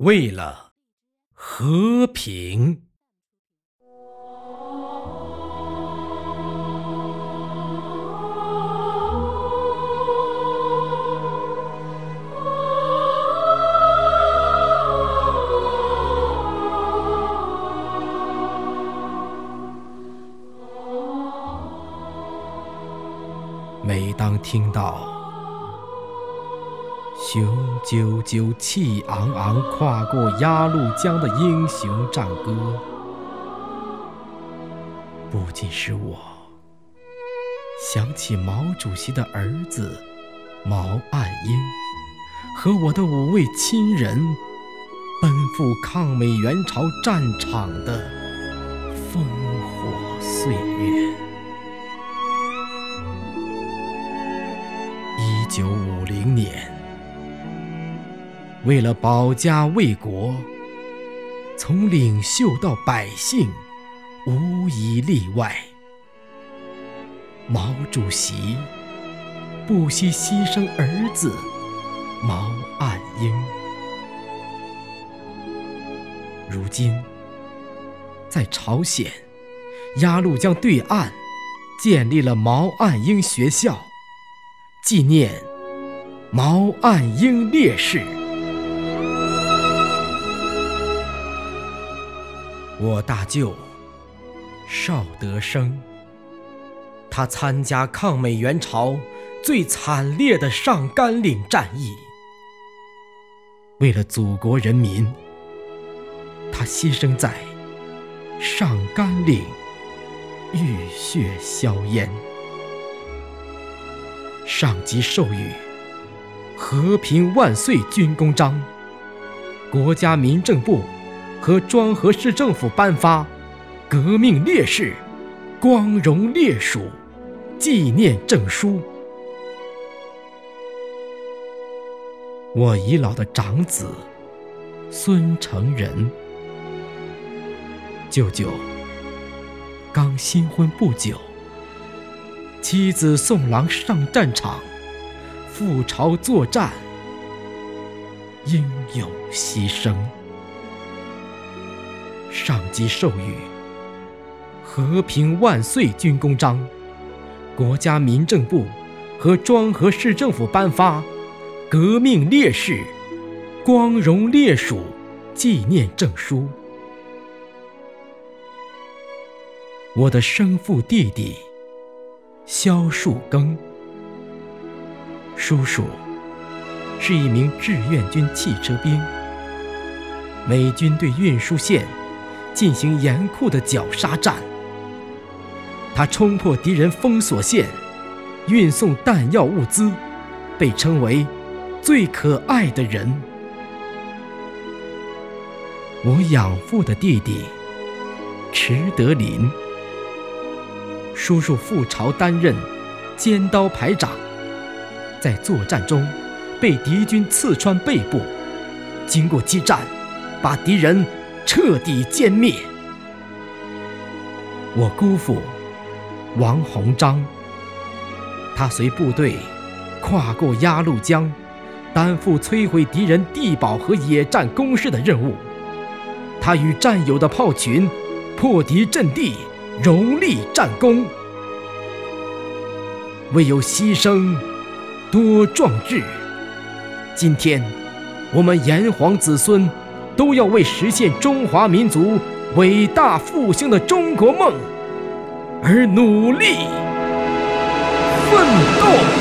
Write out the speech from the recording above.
为了和平。每当听到雄赳赳、气昂昂跨过鸭绿江的英雄战歌，不仅使我想起毛主席的儿子毛岸英和我的五位亲人奔赴抗美援朝战场的烽火岁月。为了保家卫国，从领袖到百姓，无一例外，毛主席不惜牺牲儿子毛岸英。如今，在朝鲜鸭绿江对岸，建立了毛岸英学校。纪念毛岸英烈士。我大舅邵德生，他参加抗美援朝最惨烈的上甘岭战役，为了祖国人民，他牺牲在上甘岭，浴血硝烟。上级授予“和平万岁”军功章，国家民政部和庄河市政府颁发“革命烈士光荣烈属”纪念证书。我已老的长子孙成仁，舅舅刚新婚不久。妻子送郎上战场，赴朝作战，英勇牺牲。上级授予“和平万岁”军功章，国家民政部和庄河市政府颁发“革命烈士光荣烈属”纪念证书。我的生父弟弟。肖树庚，叔叔是一名志愿军汽车兵。美军对运输线进行严酷的绞杀战，他冲破敌人封锁线，运送弹药物资，被称为“最可爱的人”。我养父的弟弟池德林。叔叔赴朝担任尖刀排长，在作战中被敌军刺穿背部，经过激战，把敌人彻底歼灭。我姑父王鸿章，他随部队跨过鸭绿江，担负摧毁敌人地堡和野战工事的任务。他与战友的炮群破敌阵地。荣立战功，唯有牺牲多壮志。今天，我们炎黄子孙都要为实现中华民族伟大复兴的中国梦而努力奋斗。